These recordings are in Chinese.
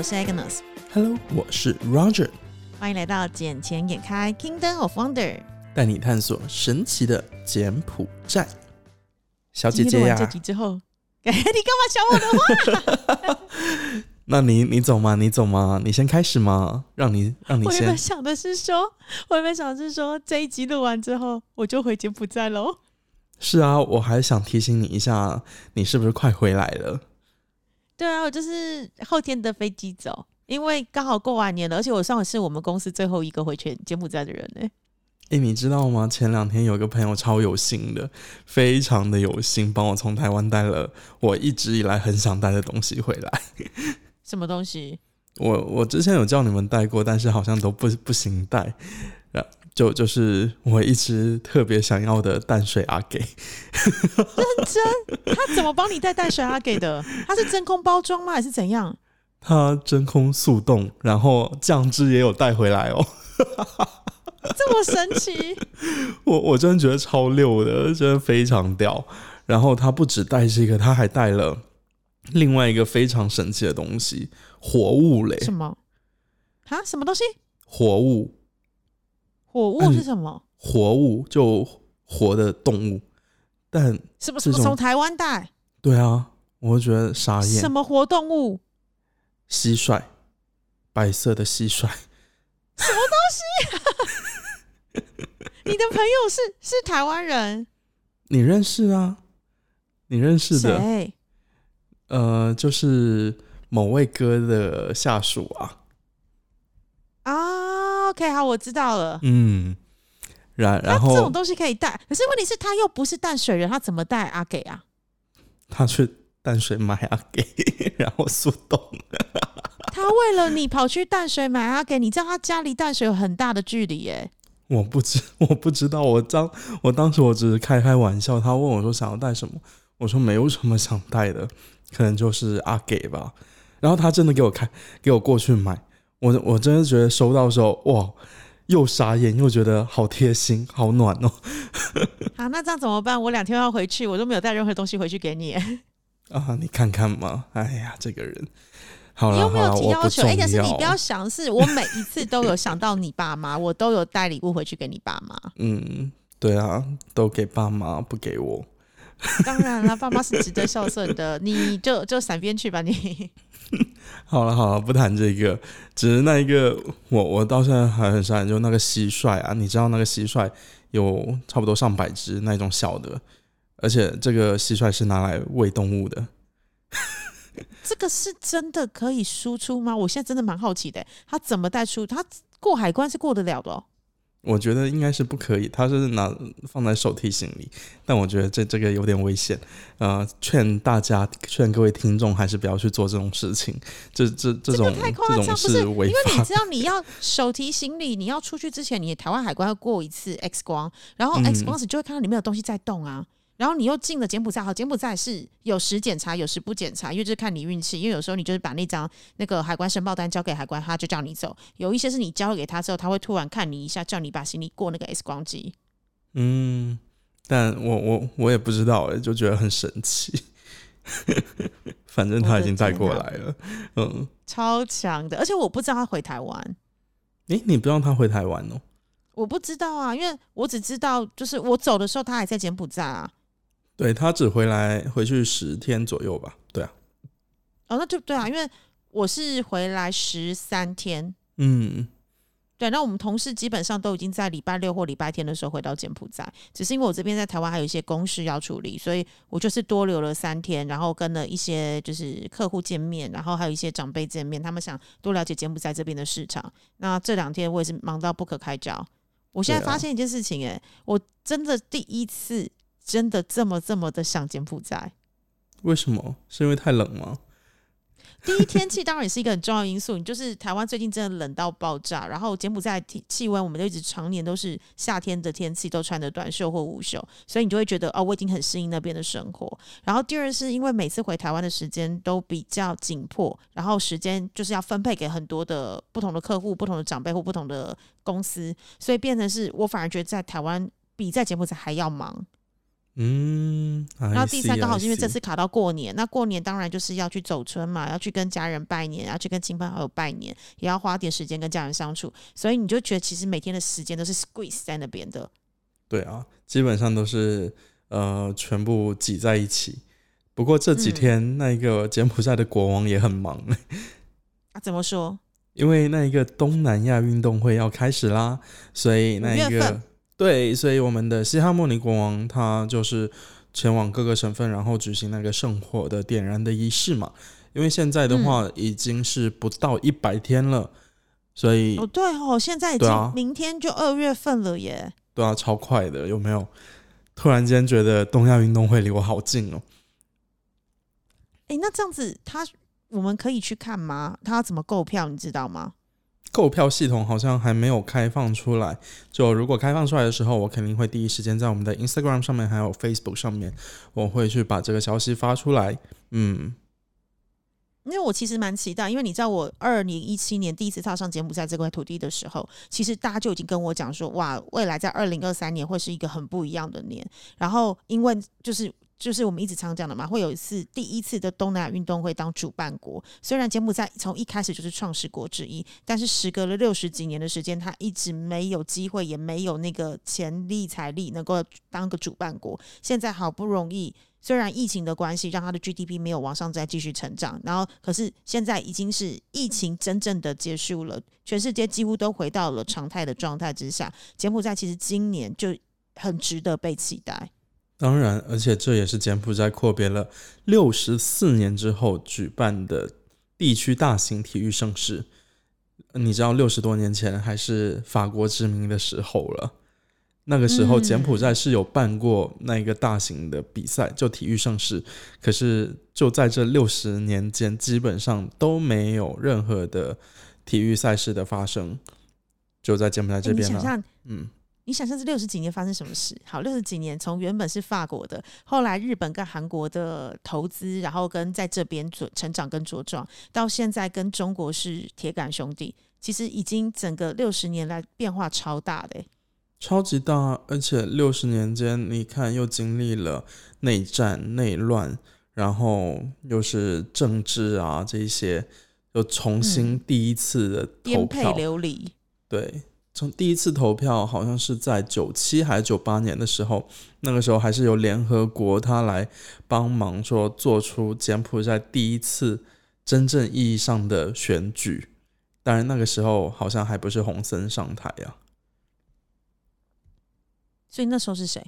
我是 Agnes。Hello，我是 Roger，欢迎来到《捡钱眼开 Kingdom of Wonder》。带你探索神奇的柬埔寨。小姐姐呀、完这集之后，哎，你干嘛抢我的话？那你你走吗？你走吗？你先开始吗？让你让你先我原本。想的是说，我原本想的是说，这一集录完之后，我就回柬埔寨喽。是啊，我还想提醒你一下，你是不是快回来了？对啊，我就是后天的飞机走，因为刚好过完年了，而且我上回是我们公司最后一个回全柬埔寨的人呢、诶，你知道吗？前两天有个朋友超有心的，非常的有心，帮我从台湾带了我一直以来很想带的东西回来。什么东西？我我之前有叫你们带过，但是好像都不不行带。然就就是我一直特别想要的淡水阿给，认真他怎么帮你带淡水阿给的？他是真空包装吗？还是怎样？它真空速冻，然后酱汁也有带回来哦。这么神奇？我我真的觉得超溜的，真的非常屌。然后他不止带这个，他还带了另外一个非常神奇的东西——活物嘞！什么？啊？什么东西？活物，火物是什么？活物就活的动物，但什么什么从台湾带？对啊，我就觉得傻眼什。么活动物？蟋蟀，白色的蟋蟀，什么东西 你的朋友是是台湾人？你认识啊？你认识的？谁？呃，就是某位哥的下属啊。啊，OK，好，我知道了。嗯，然然后这种东西可以带，可是问题是，他又不是淡水人，他怎么带阿给啊？他去淡水买阿给，然后速冻。他为了你跑去淡水买阿给，你知道他家离淡水有很大的距离耶。我不知 我不知道，我当我当时我只是开开玩笑。他问我说想要带什么，我说没有什么想带的，可能就是阿给吧。然后他真的给我开，给我过去买。我我真的觉得收到的时候，哇，又傻眼又觉得好贴心，好暖哦。好，那这样怎么办？我两天要回去，我都没有带任何东西回去给你。啊，你看看嘛，哎呀，这个人，好你有没有提要求？哎、但是你不要想是，我每一次都有想到你爸妈，我都有带礼物回去给你爸妈。嗯，对啊，都给爸妈，不给我。当然了，爸妈是值得孝顺的，你就就闪边去吧你。好了好了，不谈这个，只是那一个，我我到现在还很傻眼，就那个蟋蟀啊，你知道那个蟋蟀有差不多上百只那种小的，而且这个蟋蟀是拿来喂动物的。这个是真的可以输出吗？我现在真的蛮好奇的，它怎么带出？它过海关是过得了的哦。我觉得应该是不可以，他是拿放在手提行李，但我觉得这这个有点危险，呃，劝大家劝各位听众还是不要去做这种事情，这这这种这种不是？因为你知道，你要 手提行李，你要出去之前，你台湾海关要过一次 X 光，然后嗯 X 光时就会看到里面有东西在动啊。然后你又进了柬埔寨，好，柬埔寨是有时检查，有时不检查，因为就是看你运气。因为有时候你就是把那张那个海关申报单交给海关，他就叫你走；有一些是你交给他之后，他会突然看你一下，叫你把行李过那个 X 光机。嗯，但我我我也不知道哎，就觉得很神奇。反正他已经带过来了，嗯，超强的，而且我不知道他回台湾，诶，你不知道他回台湾哦？我不知道啊，因为我只知道就是我走的时候他还在柬埔寨啊。对他只回来回去十天左右吧？对啊，哦，那就对啊，因为我是回来十三天，嗯，对，那我们同事基本上都已经在礼拜六或礼拜天的时候回到柬埔寨，只是因为我这边在台湾还有一些公事要处理，所以我就是多留了三天，然后跟了一些就是客户见面，然后还有一些长辈见面，他们想多了解柬埔寨这边的市场。那这两天我也是忙到不可开交。我现在发现一件事情、欸，我真的第一次真的这么这么的想柬埔寨。为什么？是因为太冷吗？第一，天气当然也是一个很重要因素。你就是台湾最近真的冷到爆炸，然后柬埔寨气气温，我们都一直常年都是夏天的天气，都穿着短袖或无袖，所以你就会觉得哦，我已经很适应那边的生活。然后第二是因为每次回台湾的时间都比较紧迫，然后时间就是要分配给很多的不同的客户、不同的长辈或不同的公司，所以变成是我反而觉得在台湾比在柬埔寨还要忙。嗯，然后第三刚好是因为这次次卡到过年，那过年当然就是要去走村嘛，要去跟家人拜年，要去跟亲朋好友拜年，也要花点时间跟家人相处，所以你就觉得其实每天的时间都是 squeeze 在那边的。对啊，基本上都是呃全部挤在一起。不过这几嗯天那个柬埔寨的国王也很忙，啊，怎么说？因为那一个东南亚运动会要开始啦，所以那一个对，所以我们的西哈莫尼国王他就是前往各个省份，然后举行那个圣火的点燃的仪式嘛。因为现在的话已经是不到一百天了，所以哦，对哦，现在已经、啊明天就二月份了耶。对啊，超快的，有没有？突然间觉得东亚运动会离我好近哦。哎，那这样子他我们可以去看吗？他要怎么购票，你知道吗？购票系统好像还没有开放出来，就如果开放出来的时候，我肯定会第一时间在我们的 Instagram 上面还有 Facebook 上面，我会去把这个消息发出来。嗯，因为我其实蛮期待，因为你知道我二零一七年第一次踏上柬埔寨这块土地的时候，其实大家就已经跟我讲说，哇，未来在二零二三年会是一个很不一样的年。然后因为就是就是我们一直常讲的嘛，会有一次第一次的东南亚运动会当主办国。虽然柬埔寨从一开始就是创始国之一，但是时隔了六十几年的时间，它一直没有机会，也没有那个潜力财力能够当个主办国。现在好不容易。虽然疫情的关系，让它的 GDP 没有往上再继续成长，然后可是现在已经是疫情真正的结束了，全世界几乎都回到了常态的状态之下。柬埔寨其实今年就很值得被期待。当然，而且这也是柬埔寨阔别了六十四年之后举办的地区大型体育盛事。你知道，六十多年前还是法国殖民的时候了。那个时候，嗯柬埔寨是有办过那个大型的比赛，就体育盛事。可是就在这六十年间，基本上都没有任何的体育赛事的发生。就在柬埔寨这边呢，诶你想象，嗯，你想象这六十几年发生什么事？好，六十几年从原本是法国的，后来日本跟韩国的投资，然后跟在这边茁成长跟茁壮，到现在跟中国是铁杆兄弟。其实已经整个六十年来变化超大的、诶超级大，而且六十年间，你看又经历了内战、内乱，然后又是政治啊这一些，又重新嗯第一次的投颠沛。流离。对，从第一次投票好像是在九七还是九八年的时候，那个时候还是由联合国他来帮忙说做出柬埔寨第一次真正意义上的选举。当然，那个时候好像还不是洪森上台啊。所以那时候是谁？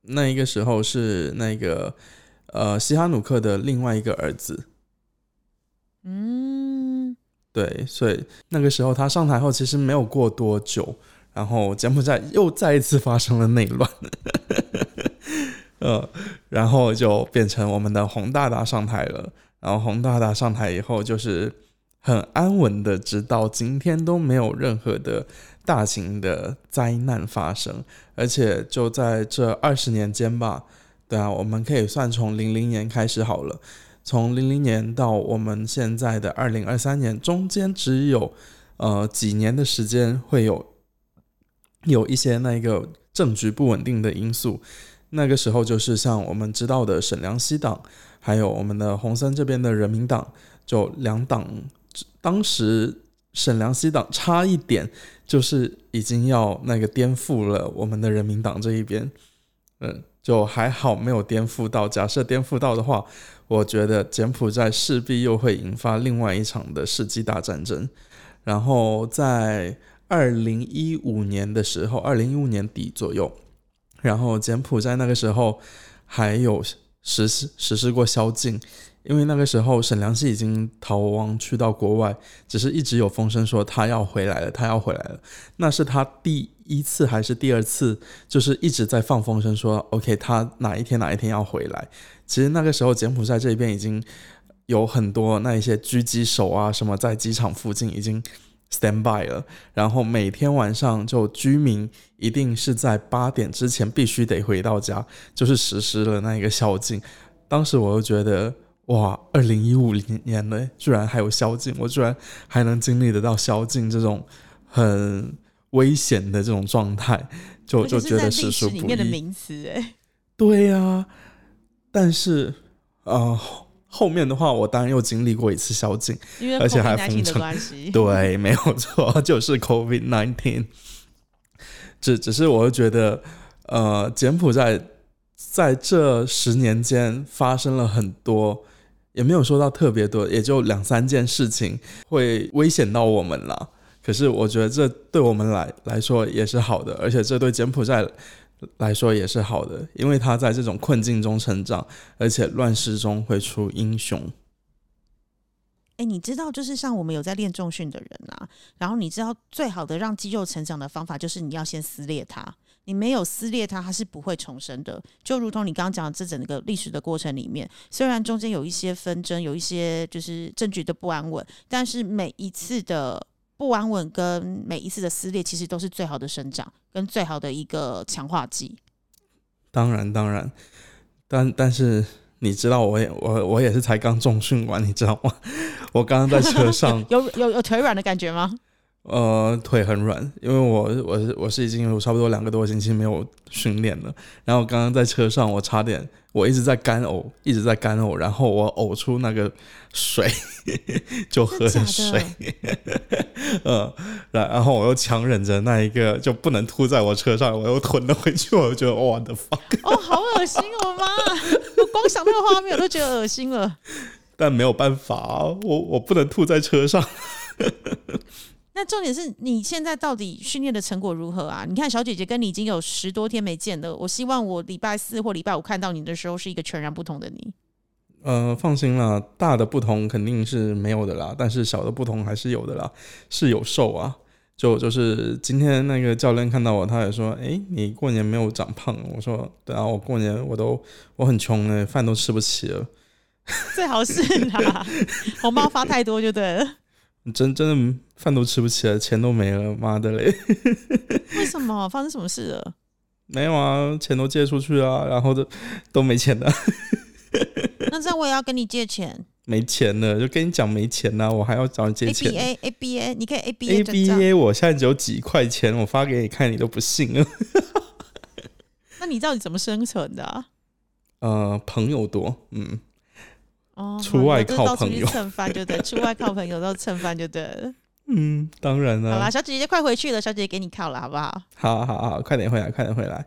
那一个时候是那个呃西哈努克的另外一个儿子，嗯，对，所以那个时候他上台后，其实没有过多久，然后柬埔寨又再一次发生了内乱，呃，然后就变成我们的洪大大上台了，然后洪大大上台以后，就是很安稳的，直到今天都没有任何的大型的灾难发生，而且就在这二十年间吧，对啊，我们可以算从零零年开始好了。从零零年到我们现在的二零二三年，中间只有呃几年的时间会有有一些那个政局不稳定的因素。那个时候就是像我们知道的沈良熙党，还有我们的洪森这边的人民党，就两党，当时沈良熙党差一点就是已经要那个颠覆了我们的人民党这一边，嗯，就还好没有颠覆到。假设颠覆到的话，我觉得柬埔寨势必又会引发另外一场的世纪大战争。然后在二零一五年的时候，二零一五年底左右，然后柬埔寨那个时候还有实施实施过宵禁，因为那个时候沈良熙已经逃亡去到国外，只是一直有风声说他要回来了，他要回来了。那是他第一次还是第二次，就是一直在放风声说，OK，他哪一天哪一天要回来。其实那个时候柬埔寨这边已经有很多那一些狙击手啊什么在机场附近已经 stand by 了，然后每天晚上就居民一定是在八点之前必须得回到家，就是实施了那一个宵禁。当时我就觉得，哇，二零一五年了，居然还有宵禁，我居然还能经历得到宵禁这种很危险的这种状态，就就觉得实属不史里面的。名词，哎，对呀、但是呃后后面的话，我当然又经历过一次宵禁。因为而且还封城。对，没有错，就是 COVID nineteen。只只是我会觉得，呃，柬埔寨在这十年间发生了很多，也没有说到特别多，也就两三件事情会危险到我们了。可是我觉得这对我们来来说也是好的，而且这对柬埔寨来说也是好的，因为他在这种困境中成长，而且乱世中会出英雄。哎，你知道，就是像我们有在练重训的人啊，然后你知道最好的让肌肉成长的方法，就是你要先撕裂它。你没有撕裂它，它是不会重生的。就如同你刚刚讲的这整个历史的过程里面，虽然中间有一些纷争，有一些就是政局的不安稳，但是每一次的不安稳跟每一次的撕裂，其实都是最好的生长跟最好的一个强化剂。当然，当然，但但是你知道我也我我也是才刚重训完，你知道吗？我刚刚在车上，有有有腿软的感觉吗？呃，腿很软，因为我我是我是已经有差不多两个多星期没有训练了。然后刚刚在车上，我差点我一直在干呕，一直在干呕，然后我呕出那个水，就喝真的水，的？嗯，然然后我又强忍着那一个就不能吐在我车上，我又吞了回去，我就觉得我的 fuck，哦，好恶心哦妈！我光想那个画面我都觉得恶心了。但没有办法啊，我我不能吐在车上。那重点是你现在到底训练的成果如何啊？你看小姐姐跟你已经有十多天没见了，我希望我礼拜四或礼拜五看到你的时候是一个全然不同的你。呃，放心啦，大的不同肯定是没有的啦，但是小的不同还是有的啦，是有瘦啊。就就是今天那个教练看到我，他也说：“诶，你过年没有长胖。”我说：“对啊，我过年我都我很穷呢，饭都吃不起了。最好是啦，红包发太多就对了。真真的饭都吃不起了，钱都没了，妈的嘞！为什么发生什么事了？没有啊，钱都借出去啊，然后都都没钱了，那这样我也要跟你借钱 没钱了，就跟你讲没钱了、我还要找你借钱，A 钱 B。A A B A，你可以 A B A A B A，我现在只有几块钱，我发给你看，你都不信了。那你到底怎么生存的、啊？呃，朋友多，嗯，哦，出外靠朋友蹭饭就对，出外靠朋友，都蹭饭就对了。嗯，当然了好啦，了，小姐姐快回去了，小姐姐给你靠了，好不好？好好好，快点回来，快点回来。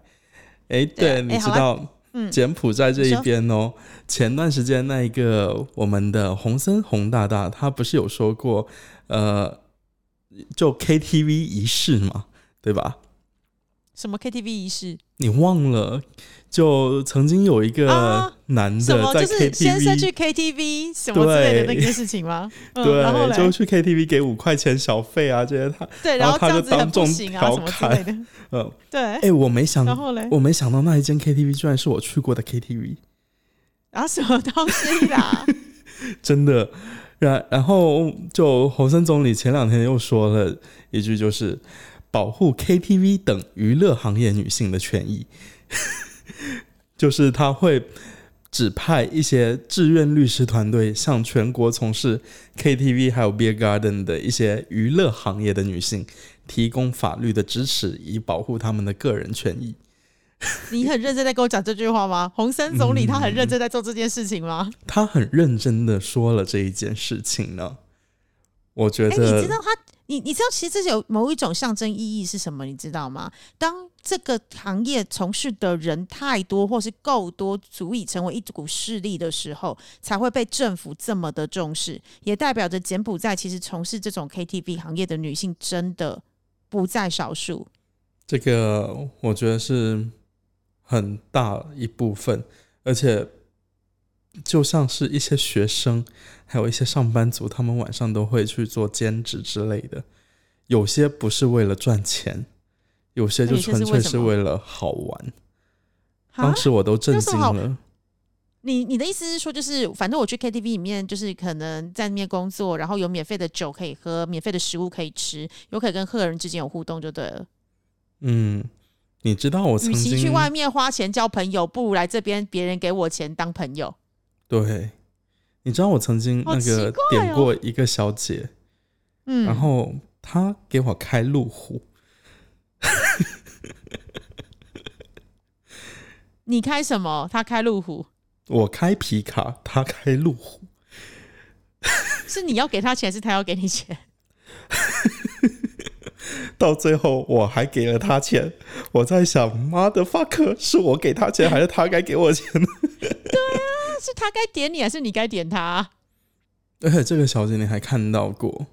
哎，对啊，你知道嗯，柬埔寨这一边哦，前段时间那一个我们的洪森洪大大，他不是有说过，呃，就 KTV 仪式嘛，对吧？什么 KTV 仪式？你忘了？就曾经有一个啊男？的在就是先生去 KTV，KTV 什么之类的那对件事情吗？嗯、然后对，就，去 KTV 给五块钱小费啊，这些他，对，然后他就当众调侃类的。呃，对，哎、我没想然后嘞，我没想到那一间 KTV 居然是我去过的 KTV，然后什么东西啦？真的。然然后就洪森总理前两天又说了一句，就是保护 KTV 等娱乐行业女性的权益，就是他会指派一些志愿律师团队向全国从事 KTV 还有 Beer Garden 的一些娱乐行业的女性提供法律的支持，以保护她们的个人权益。你很认真在跟我讲这句话吗？洪森总理他很嗯认真在做这件事情吗？他很认真的说了这一件事情呢。我觉哎、得，你知道他，你你知道其实这有某一种象征意义是什么？你知道吗？当这个行业从事的人太多，或是够多，足以成为一股势力的时候，才会被政府这么的重视，也代表着柬埔寨其实从事这种 KTV 行业的女性真的不在少数。这个我觉得是很大一部分，而且就像是一些学生，还有一些上班族，他们晚上都会去做兼职之类的。有些不是为了赚钱，有些就纯粹是为了好玩。当时我都震惊了。你你的意思是说，就是反正我去 KTV 里面，就是可能在那边工作，然后有免费的酒可以喝，免费的食物可以吃，有可以跟客人之间有互动就对了。嗯，你知道我曾与其经去外面花钱交朋友，不如来这边，别人给我钱当朋友。对，你知道我曾经那个点过一个小姐，嗯，然后她给我开路虎，你开什么？她开路虎，我开皮卡，她开路虎。是你要给她钱，还是她要给你钱？到最后我还给了他钱，我在想，妈的 fuck，是我给他钱，还是他该给我钱呢？是他该点你，还是你该点他？而且这个小姐你还看到过，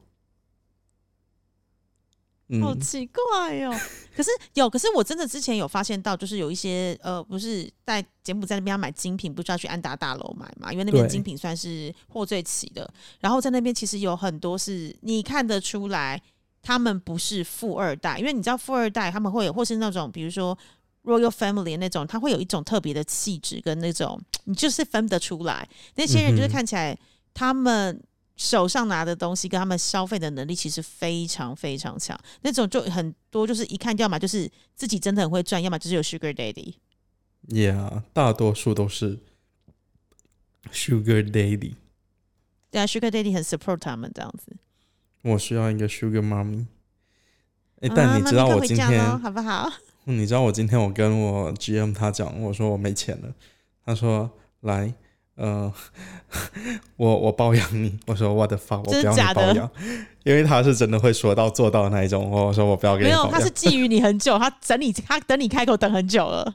嗯，好奇怪哦。可是有，可是我真的之前有发现到，就是有一些呃，不是在柬埔寨那边要买精品，不是要去安达大楼买嘛？因为那边精品算是货最齐的。然后在那边其实有很多是你看得出来，他们不是富二代，因为你知道富二代他们会有，或是那种比如说 royal family 那种，他会有一种特别的气质跟那种，你就是分得出来。那些人就是看起来他们。手上拿的东西跟他们消费的能力其实非常非常强，那种就很多，就是一看要么就是自己真的很会赚，要么就是有 Sugar Daddy。Yeah，大多数都是 Sugar Daddy。对啊，Sugar Daddy 很 support 他们这样子。我需要一个 Sugar Mommy。哎、啊但你知道我今天，回家咯好不好？你知道我今天我跟我 GM 他讲，我说我没钱了，他说来，呃，我我包养你。我说我的发，我不要真的假的你包养，因为他是真的会说到做到的那一种。我说我不要给没有，你包养他是，觊觎你很久，他等你，他等你开口等很久了。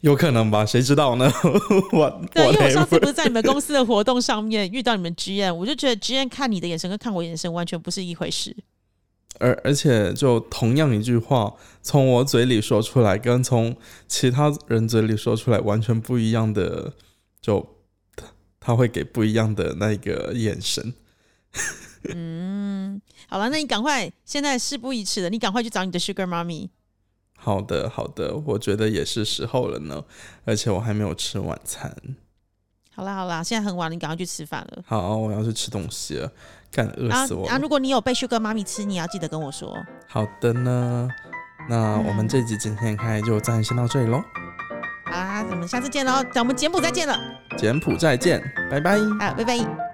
有可能吧？谁知道呢？我对，因为我上次不是在你们公司的活动上面遇到你们 GM，我就觉得 GM 看你的眼神跟看我眼神完全不是一回事。而而且就同样一句话，从我嘴里说出来，跟从其他人嘴里说出来完全不一样的，就他他会给不一样的那个眼神。嗯，好了，那你赶快，现在事不宜迟了，你赶快去找你的 Sugar Mommy。好的，好的，我觉得也是时候了呢，而且我还没有吃晚餐。好啦好啦，现在很晚了，你赶快去吃饭了。好，我要去吃东西了，干饿啊啊！死我了。如果你有被 Sugar Mommy 吃，你要记得跟我说。好的呢，那我们这集今天开就暂时先到这里喽，好啦，我们下次见喽，等我们柬埔寨见了，柬埔寨见，拜拜。啊，拜拜。